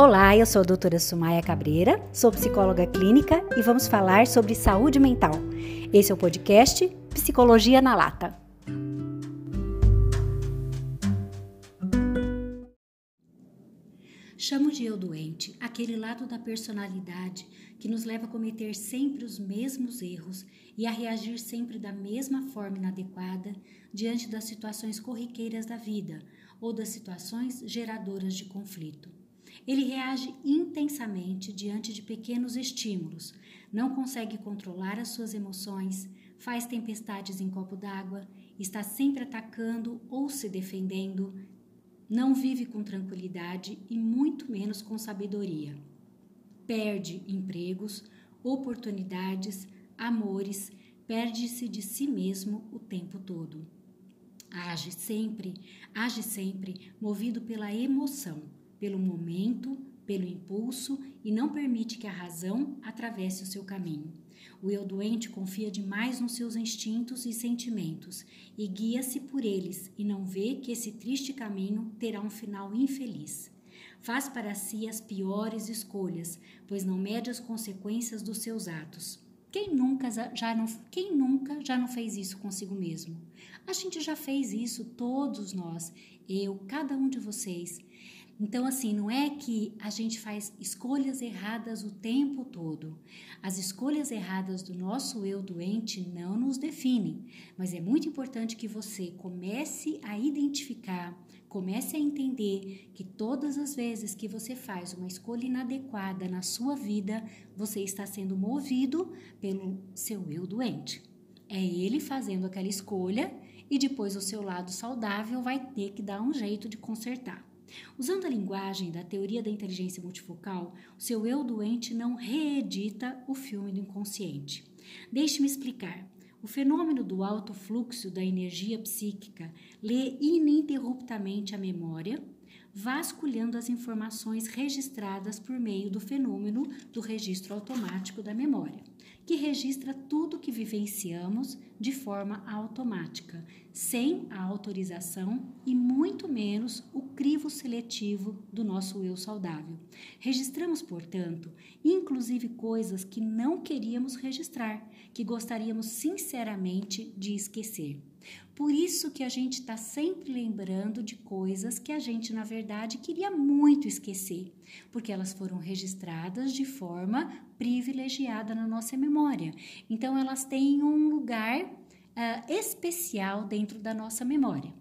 Olá, eu sou a doutora Sumaia Cabreira, sou psicóloga clínica e vamos falar sobre saúde mental. Esse é o podcast Psicologia na Lata. Chamo de eu doente aquele lado da personalidade que nos leva a cometer sempre os mesmos erros e a reagir sempre da mesma forma inadequada diante das situações corriqueiras da vida ou das situações geradoras de conflito. Ele reage intensamente diante de pequenos estímulos, não consegue controlar as suas emoções, faz tempestades em copo d'água, está sempre atacando ou se defendendo, não vive com tranquilidade e muito menos com sabedoria. Perde empregos, oportunidades, amores, perde-se de si mesmo o tempo todo. Age sempre, age sempre movido pela emoção pelo momento, pelo impulso e não permite que a razão atravesse o seu caminho. O eu doente confia demais nos seus instintos e sentimentos e guia-se por eles e não vê que esse triste caminho terá um final infeliz. Faz para si as piores escolhas, pois não mede as consequências dos seus atos. Quem nunca já não, quem nunca já não fez isso consigo mesmo? A gente já fez isso, todos nós, eu, cada um de vocês. Então, assim, não é que a gente faz escolhas erradas o tempo todo. As escolhas erradas do nosso eu doente não nos definem, mas é muito importante que você comece a identificar, comece a entender que todas as vezes que você faz uma escolha inadequada na sua vida, você está sendo movido pelo seu eu doente. É ele fazendo aquela escolha e depois o seu lado saudável vai ter que dar um jeito de consertar. Usando a linguagem da teoria da inteligência multifocal, o seu eu doente não reedita o filme do inconsciente. Deixe-me explicar. O fenômeno do alto fluxo da energia psíquica lê ininterruptamente a memória, vasculhando as informações registradas por meio do fenômeno do registro automático da memória que registra tudo que vivenciamos de forma automática, sem a autorização e muito menos o crivo seletivo do nosso eu saudável. Registramos, portanto, inclusive coisas que não queríamos registrar, que gostaríamos sinceramente de esquecer. Por isso que a gente está sempre lembrando de coisas que a gente, na verdade, queria muito esquecer, porque elas foram registradas de forma privilegiada na nossa memória. Então, elas têm um lugar uh, especial dentro da nossa memória.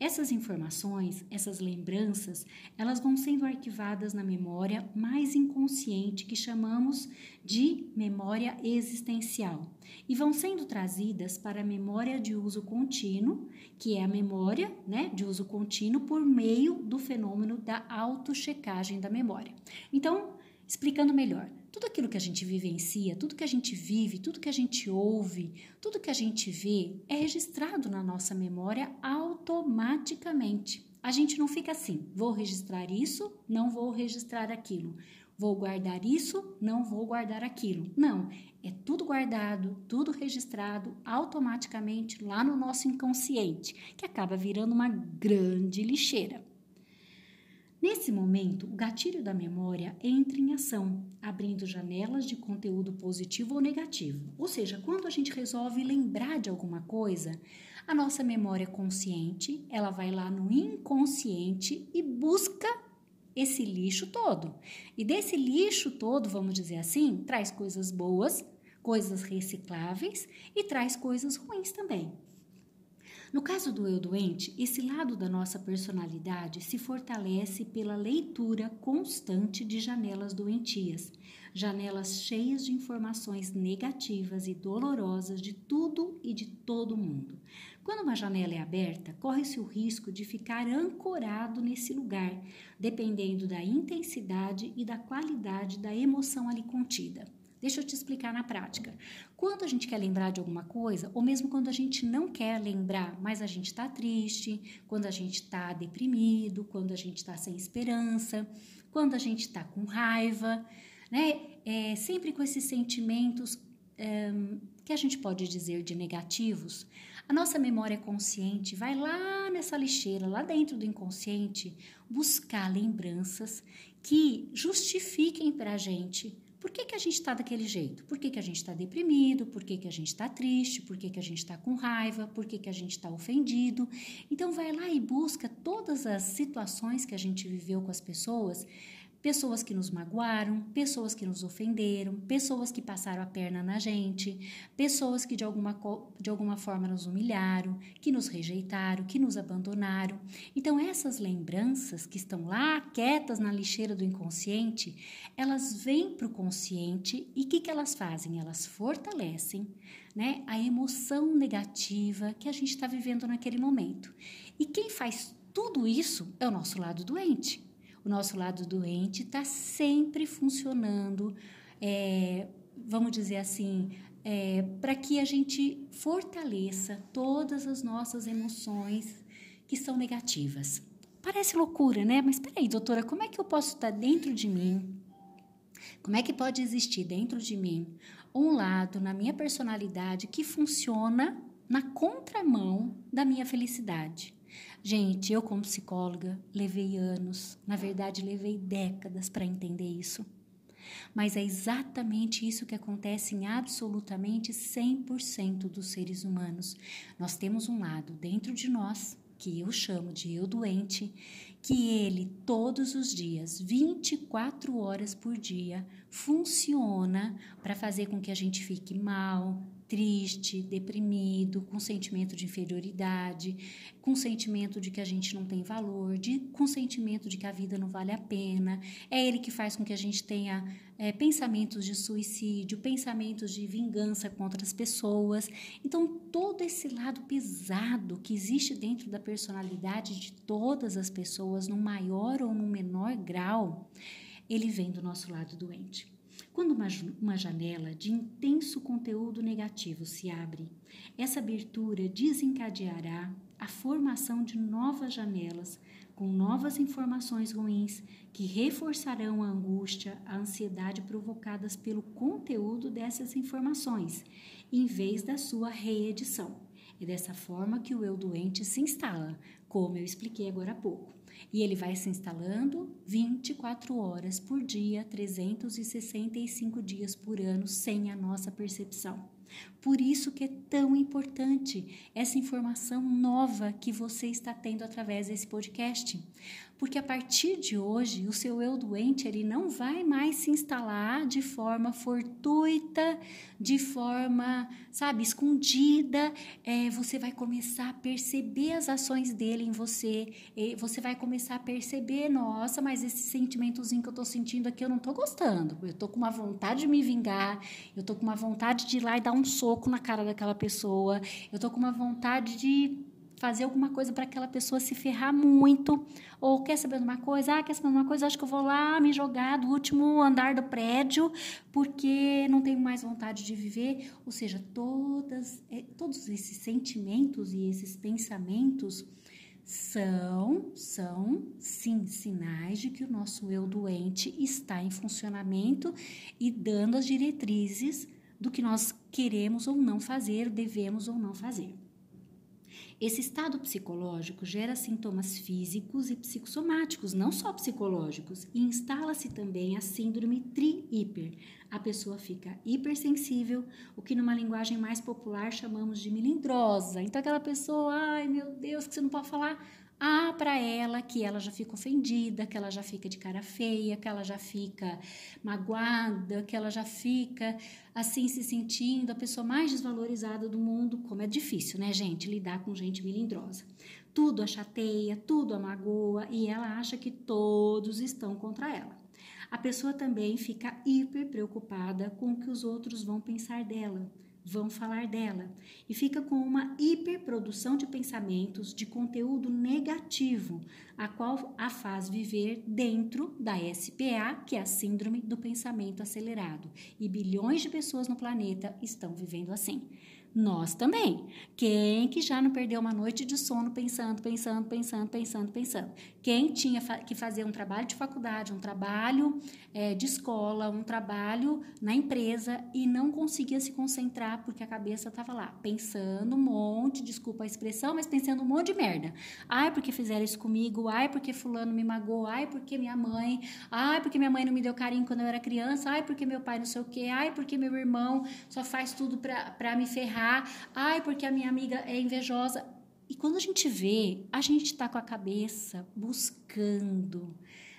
Essas informações, essas lembranças, elas vão sendo arquivadas na memória mais inconsciente que chamamos de memória existencial e vão sendo trazidas para a memória de uso contínuo, que é a memória, né, de uso contínuo por meio do fenômeno da autochecagem da memória. Então, explicando melhor, tudo aquilo que a gente vivencia, tudo que a gente vive, tudo que a gente ouve, tudo que a gente vê é registrado na nossa memória automaticamente. A gente não fica assim, vou registrar isso, não vou registrar aquilo. Vou guardar isso, não vou guardar aquilo. Não, é tudo guardado, tudo registrado automaticamente lá no nosso inconsciente, que acaba virando uma grande lixeira. Nesse momento, o gatilho da memória entra em ação, abrindo janelas de conteúdo positivo ou negativo. Ou seja, quando a gente resolve lembrar de alguma coisa, a nossa memória consciente, ela vai lá no inconsciente e busca esse lixo todo. E desse lixo todo, vamos dizer assim, traz coisas boas, coisas recicláveis e traz coisas ruins também. No caso do eu doente, esse lado da nossa personalidade se fortalece pela leitura constante de janelas doentias, janelas cheias de informações negativas e dolorosas de tudo e de todo mundo. Quando uma janela é aberta, corre-se o risco de ficar ancorado nesse lugar, dependendo da intensidade e da qualidade da emoção ali contida. Deixa eu te explicar na prática. Quando a gente quer lembrar de alguma coisa, ou mesmo quando a gente não quer lembrar, mas a gente está triste, quando a gente está deprimido, quando a gente está sem esperança, quando a gente está com raiva, né? É, sempre com esses sentimentos é, que a gente pode dizer de negativos, a nossa memória consciente vai lá nessa lixeira, lá dentro do inconsciente, buscar lembranças que justifiquem para a gente por que, que a gente está daquele jeito? Por que, que a gente está deprimido? Por que, que a gente está triste? Por que, que a gente está com raiva? Por que, que a gente está ofendido? Então, vai lá e busca todas as situações que a gente viveu com as pessoas pessoas que nos magoaram, pessoas que nos ofenderam, pessoas que passaram a perna na gente, pessoas que de alguma, de alguma forma nos humilharam, que nos rejeitaram, que nos abandonaram. Então, essas lembranças que estão lá quietas na lixeira do inconsciente, elas vêm para o consciente e o que, que elas fazem? Elas fortalecem né, a emoção negativa que a gente está vivendo naquele momento. E quem faz tudo isso é o nosso lado doente o nosso lado doente está sempre funcionando, é, vamos dizer assim, é, para que a gente fortaleça todas as nossas emoções que são negativas. Parece loucura, né? Mas peraí, doutora, como é que eu posso estar dentro de mim? Como é que pode existir dentro de mim um lado na minha personalidade que funciona na contramão da minha felicidade? Gente, eu como psicóloga levei anos, na verdade levei décadas para entender isso. Mas é exatamente isso que acontece em absolutamente 100% dos seres humanos. Nós temos um lado dentro de nós, que eu chamo de eu doente, que ele todos os dias, 24 horas por dia, funciona para fazer com que a gente fique mal, triste, deprimido, com sentimento de inferioridade, com sentimento de que a gente não tem valor, de, com sentimento de que a vida não vale a pena. É ele que faz com que a gente tenha é, pensamentos de suicídio, pensamentos de vingança contra as pessoas. Então, todo esse lado pesado que existe dentro da personalidade de todas as pessoas, no maior ou no menor grau, ele vem do nosso lado doente. Quando uma, uma janela de intenso conteúdo negativo se abre, essa abertura desencadeará a formação de novas janelas com novas informações ruins que reforçarão a angústia, a ansiedade provocadas pelo conteúdo dessas informações, em vez da sua reedição. É dessa forma que o eu doente se instala, como eu expliquei agora há pouco. E ele vai se instalando 24 horas por dia, 365 dias por ano, sem a nossa percepção. Por isso que é tão importante essa informação nova que você está tendo através desse podcast. Porque a partir de hoje, o seu eu doente ele não vai mais se instalar de forma fortuita, de forma, sabe, escondida. É, você vai começar a perceber as ações dele em você. você vai começar a perceber, nossa, mas esse sentimentozinho que eu tô sentindo aqui eu não tô gostando. Eu tô com uma vontade de me vingar, eu tô com uma vontade de ir lá e dar um soco na cara daquela pessoa, eu tô com uma vontade de fazer alguma coisa para aquela pessoa se ferrar muito, ou quer saber de uma coisa, ah, quer saber de uma coisa, acho que eu vou lá me jogar do último andar do prédio, porque não tenho mais vontade de viver. Ou seja, todas, é, todos esses sentimentos e esses pensamentos são, são sim sinais de que o nosso eu doente está em funcionamento e dando as diretrizes do que nós queremos ou não fazer, devemos ou não fazer. Esse estado psicológico gera sintomas físicos e psicossomáticos, não só psicológicos, e instala-se também a síndrome tri-hiper. A pessoa fica hipersensível, o que numa linguagem mais popular chamamos de melindrosa. Então aquela pessoa, ai meu Deus, que você não pode falar há para ela que ela já fica ofendida, que ela já fica de cara feia, que ela já fica magoada, que ela já fica assim se sentindo a pessoa mais desvalorizada do mundo, como é difícil, né, gente, lidar com gente melindrosa. Tudo a chateia, tudo a magoa e ela acha que todos estão contra ela. A pessoa também fica hiper preocupada com o que os outros vão pensar dela vão falar dela e fica com uma hiperprodução de pensamentos, de conteúdo negativo, a qual a faz viver dentro da SPA, que é a Síndrome do Pensamento Acelerado. E bilhões de pessoas no planeta estão vivendo assim. Nós também. Quem que já não perdeu uma noite de sono pensando, pensando, pensando, pensando, pensando? Quem tinha que fazer um trabalho de faculdade, um trabalho é, de escola, um trabalho na empresa e não conseguia se concentrar porque a cabeça estava lá pensando um monte, desculpa a expressão, mas pensando um monte de merda. Ai, porque fizeram isso comigo, ai, porque fulano me magoou, ai, porque minha mãe, ai, porque minha mãe não me deu carinho quando eu era criança, ai, porque meu pai não sei o quê, ai, porque meu irmão só faz tudo para me ferrar, ai, porque a minha amiga é invejosa. E quando a gente vê, a gente está com a cabeça buscando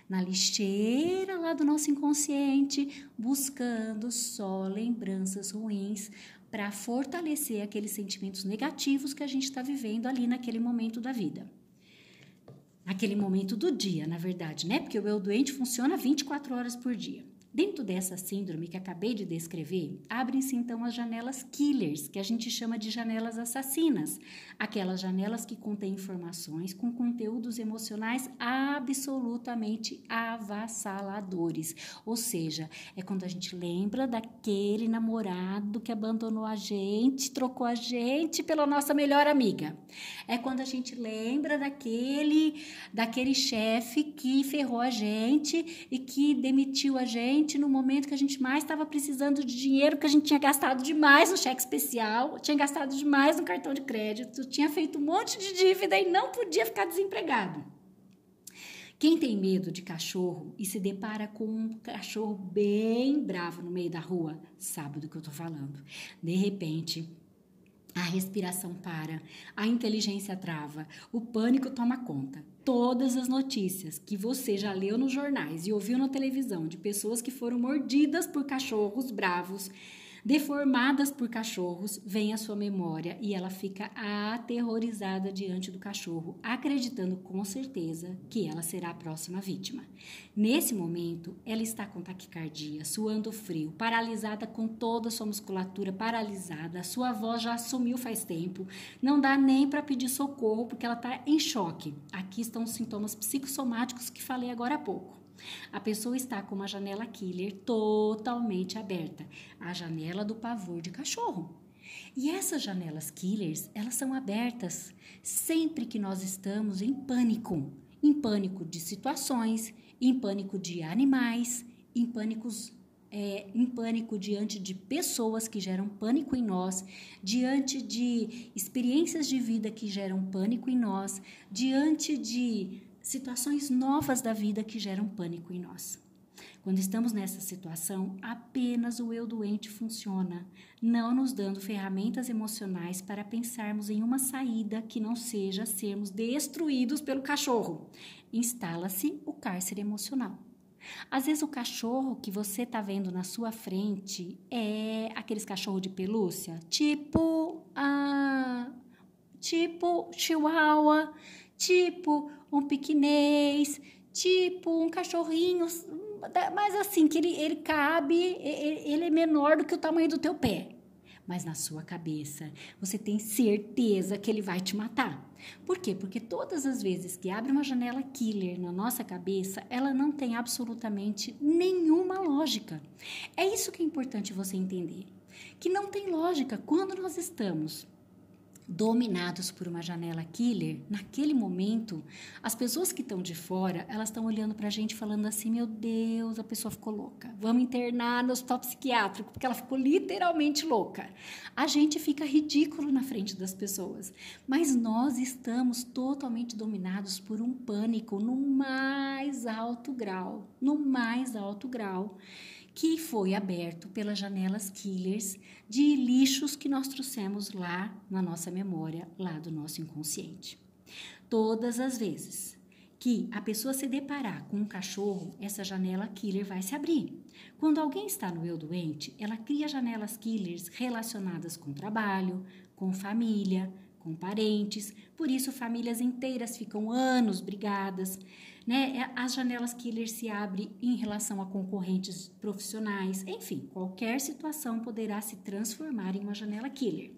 na lixeira lá do nosso inconsciente, buscando só lembranças ruins para fortalecer aqueles sentimentos negativos que a gente está vivendo ali naquele momento da vida. Naquele momento do dia, na verdade, né? Porque o eu doente funciona 24 horas por dia. Dentro dessa síndrome que acabei de descrever, abrem-se então as janelas killers, que a gente chama de janelas assassinas, aquelas janelas que contêm informações com conteúdos emocionais absolutamente avassaladores. Ou seja, é quando a gente lembra daquele namorado que abandonou a gente, trocou a gente pela nossa melhor amiga. É quando a gente lembra daquele daquele chefe que ferrou a gente e que demitiu a gente gente no momento que a gente mais estava precisando de dinheiro, porque a gente tinha gastado demais no cheque especial, tinha gastado demais no cartão de crédito, tinha feito um monte de dívida e não podia ficar desempregado. Quem tem medo de cachorro e se depara com um cachorro bem bravo no meio da rua, sabe do que eu estou falando. De repente, a respiração para, a inteligência trava, o pânico toma conta. Todas as notícias que você já leu nos jornais e ouviu na televisão de pessoas que foram mordidas por cachorros bravos deformadas por cachorros, vem à sua memória e ela fica aterrorizada diante do cachorro, acreditando com certeza que ela será a próxima vítima. Nesse momento, ela está com taquicardia, suando frio, paralisada com toda a sua musculatura paralisada, a sua voz já sumiu faz tempo, não dá nem para pedir socorro porque ela está em choque. Aqui estão os sintomas psicossomáticos que falei agora há pouco. A pessoa está com uma janela killer totalmente aberta, a janela do pavor de cachorro. E essas janelas killers, elas são abertas sempre que nós estamos em pânico, em pânico de situações, em pânico de animais, em pânicos é, em pânico diante de pessoas que geram pânico em nós, diante de experiências de vida que geram pânico em nós, diante de situações novas da vida que geram pânico em nós. Quando estamos nessa situação, apenas o eu doente funciona, não nos dando ferramentas emocionais para pensarmos em uma saída que não seja sermos destruídos pelo cachorro. Instala-se o cárcere emocional. Às vezes o cachorro que você está vendo na sua frente é aqueles cachorros de pelúcia, tipo a tipo chihuahua, tipo um piquinês, tipo um cachorrinho, mas assim, que ele, ele cabe, ele é menor do que o tamanho do teu pé. Mas na sua cabeça, você tem certeza que ele vai te matar. Por quê? Porque todas as vezes que abre uma janela killer na nossa cabeça, ela não tem absolutamente nenhuma lógica. É isso que é importante você entender. Que não tem lógica quando nós estamos dominados por uma janela killer, naquele momento, as pessoas que estão de fora, elas estão olhando para a gente falando assim: meu Deus, a pessoa ficou louca. Vamos internar no hospital psiquiátrico, porque ela ficou literalmente louca. A gente fica ridículo na frente das pessoas, mas nós estamos totalmente dominados por um pânico no mais alto grau no mais alto grau que foi aberto pelas janelas killers de lixos que nós trouxemos lá na nossa memória, lá do nosso inconsciente. Todas as vezes que a pessoa se deparar com um cachorro, essa janela killer vai se abrir. Quando alguém está no eu doente, ela cria janelas killers relacionadas com trabalho, com família, com parentes, por isso famílias inteiras ficam anos brigadas. Né? É, as janelas killer se abrem em relação a concorrentes profissionais, enfim, qualquer situação poderá se transformar em uma janela killer.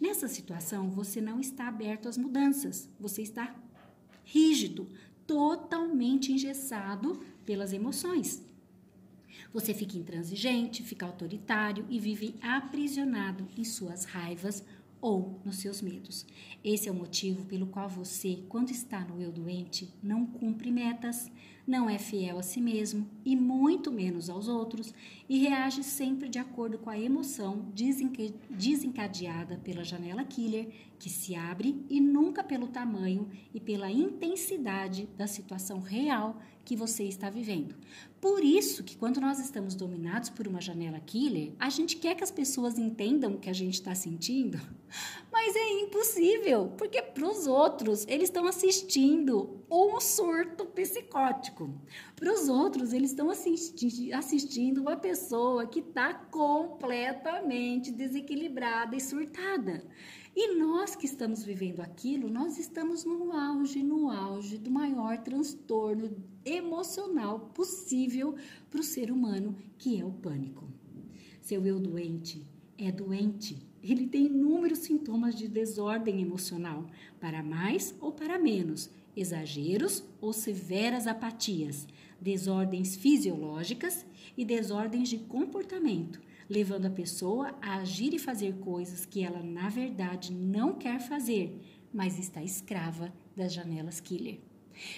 Nessa situação, você não está aberto às mudanças, você está rígido, totalmente engessado pelas emoções. Você fica intransigente, fica autoritário e vive aprisionado em suas raivas ou nos seus medos. Esse é o motivo pelo qual você, quando está no eu doente, não cumpre metas, não é fiel a si mesmo e muito menos aos outros e reage sempre de acordo com a emoção desencadeada pela janela killer que se abre e nunca pelo tamanho e pela intensidade da situação real que você está vivendo. Por isso que quando nós estamos dominados por uma janela killer, a gente quer que as pessoas entendam o que a gente está sentindo, mas é impossível, porque para os outros eles estão assistindo um surto psicótico. Para os outros eles estão assisti assistindo uma pessoa que está completamente desequilibrada e surtada. E nós que estamos vivendo aquilo, nós estamos no auge, no auge do maior transtorno emocional possível para o ser humano, que é o pânico. Seu eu doente é doente. Ele tem inúmeros sintomas de desordem emocional, para mais ou para menos, exageros ou severas apatias, desordens fisiológicas e desordens de comportamento levando a pessoa a agir e fazer coisas que ela, na verdade, não quer fazer, mas está escrava das janelas killer.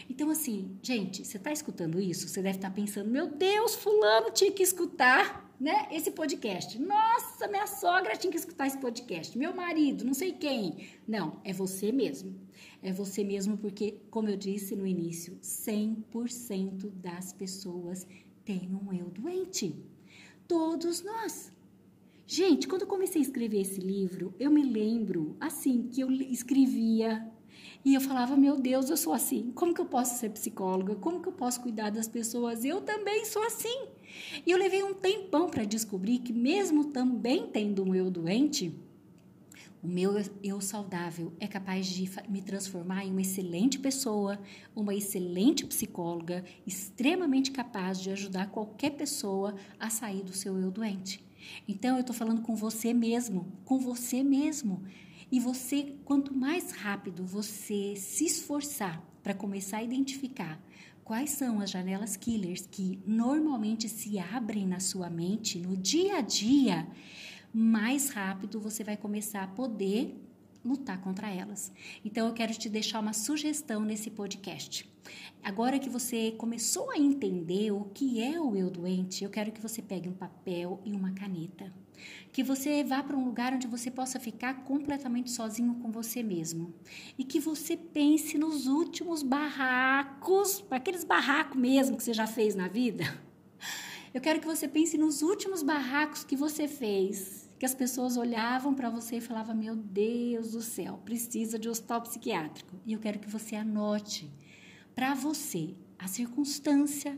Então, assim, gente, você está escutando isso? Você deve estar tá pensando, meu Deus, fulano tinha que escutar, né, esse podcast. Nossa, minha sogra tinha que escutar esse podcast. Meu marido, não sei quem. Não, é você mesmo. É você mesmo porque, como eu disse no início, 100% das pessoas têm um eu doente. Todos nós. Gente, quando eu comecei a escrever esse livro, eu me lembro, assim, que eu escrevia e eu falava, meu Deus, eu sou assim. Como que eu posso ser psicóloga? Como que eu posso cuidar das pessoas? Eu também sou assim. E eu levei um tempão para descobrir que mesmo também tendo um eu doente, o meu eu saudável é capaz de me transformar em uma excelente pessoa, uma excelente psicóloga, extremamente capaz de ajudar qualquer pessoa a sair do seu eu doente. Então, eu estou falando com você mesmo, com você mesmo. E você, quanto mais rápido você se esforçar para começar a identificar quais são as janelas killers que normalmente se abrem na sua mente no dia a dia, mais rápido você vai começar a poder lutar contra elas. Então eu quero te deixar uma sugestão nesse podcast. Agora que você começou a entender o que é o eu doente, eu quero que você pegue um papel e uma caneta. Que você vá para um lugar onde você possa ficar completamente sozinho com você mesmo. E que você pense nos últimos barracos, aqueles barracos mesmo que você já fez na vida. Eu quero que você pense nos últimos barracos que você fez que as pessoas olhavam para você e falavam: Meu Deus do céu, precisa de hospital psiquiátrico. E eu quero que você anote para você a circunstância,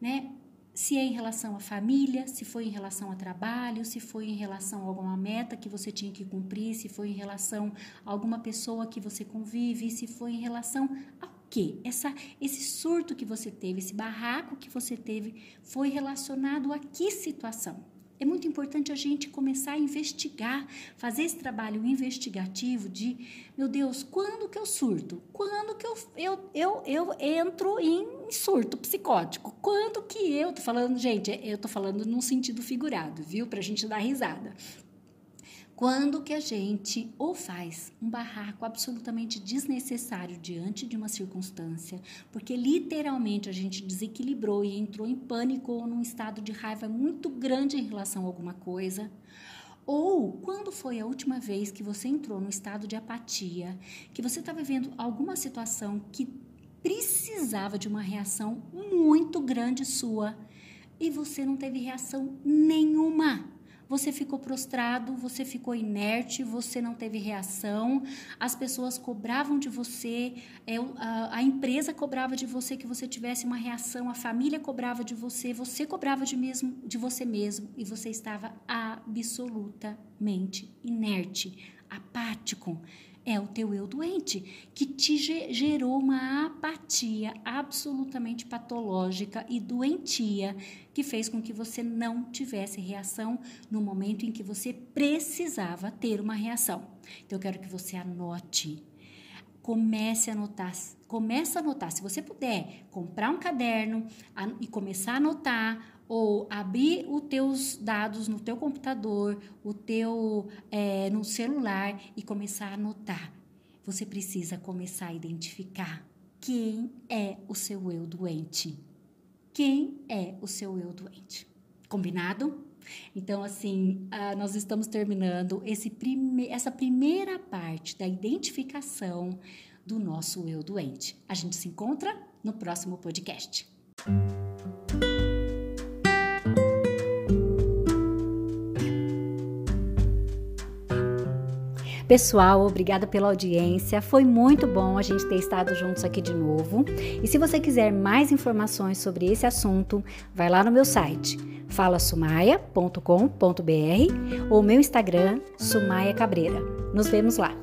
né? Se é em relação à família, se foi em relação ao trabalho, se foi em relação a alguma meta que você tinha que cumprir, se foi em relação a alguma pessoa que você convive, se foi em relação ao quê? Essa, esse surto que você teve, esse barraco que você teve, foi relacionado a que situação? É muito importante a gente começar a investigar, fazer esse trabalho investigativo de, meu Deus, quando que eu surto? Quando que eu, eu, eu, eu entro em surto psicótico? Quando que eu, tô falando, gente, eu tô falando num sentido figurado, viu? Pra gente dar risada. Quando que a gente ou faz? Um barraco absolutamente desnecessário diante de uma circunstância, porque literalmente a gente desequilibrou e entrou em pânico ou num estado de raiva muito grande em relação a alguma coisa, ou quando foi a última vez que você entrou no estado de apatia, que você está vivendo alguma situação que precisava de uma reação muito grande sua e você não teve reação nenhuma você ficou prostrado, você ficou inerte, você não teve reação, as pessoas cobravam de você, é, a, empresa cobrava de você que você tivesse uma reação, a família cobrava de você, você cobrava de, mesmo, de você mesmo e você estava absolutamente inerte, apático é o teu eu doente, que te gerou uma apatia absolutamente patológica e doentia, que fez com que você não tivesse reação no momento em que você precisava ter uma reação. Então, eu quero que você anote. Comece a anotar, comece a anotar. Se você puder comprar um caderno e começar a anotar ou abrir os teus dados no teu computador, o teu é, no celular e começar a anotar. Você precisa começar a identificar quem é o seu eu doente. Quem é o seu eu doente? Combinado? Então, assim, uh, nós estamos terminando esse prime essa primeira parte da identificação do nosso eu doente. A gente se encontra no próximo podcast. Pessoal, obrigada pela audiência. Foi muito bom a gente ter estado juntos aqui de novo. E se você quiser mais informações sobre esse assunto, vai lá no meu site falasumaia.com.br ou meu Instagram Sumaia Cabreira. Nos vemos lá.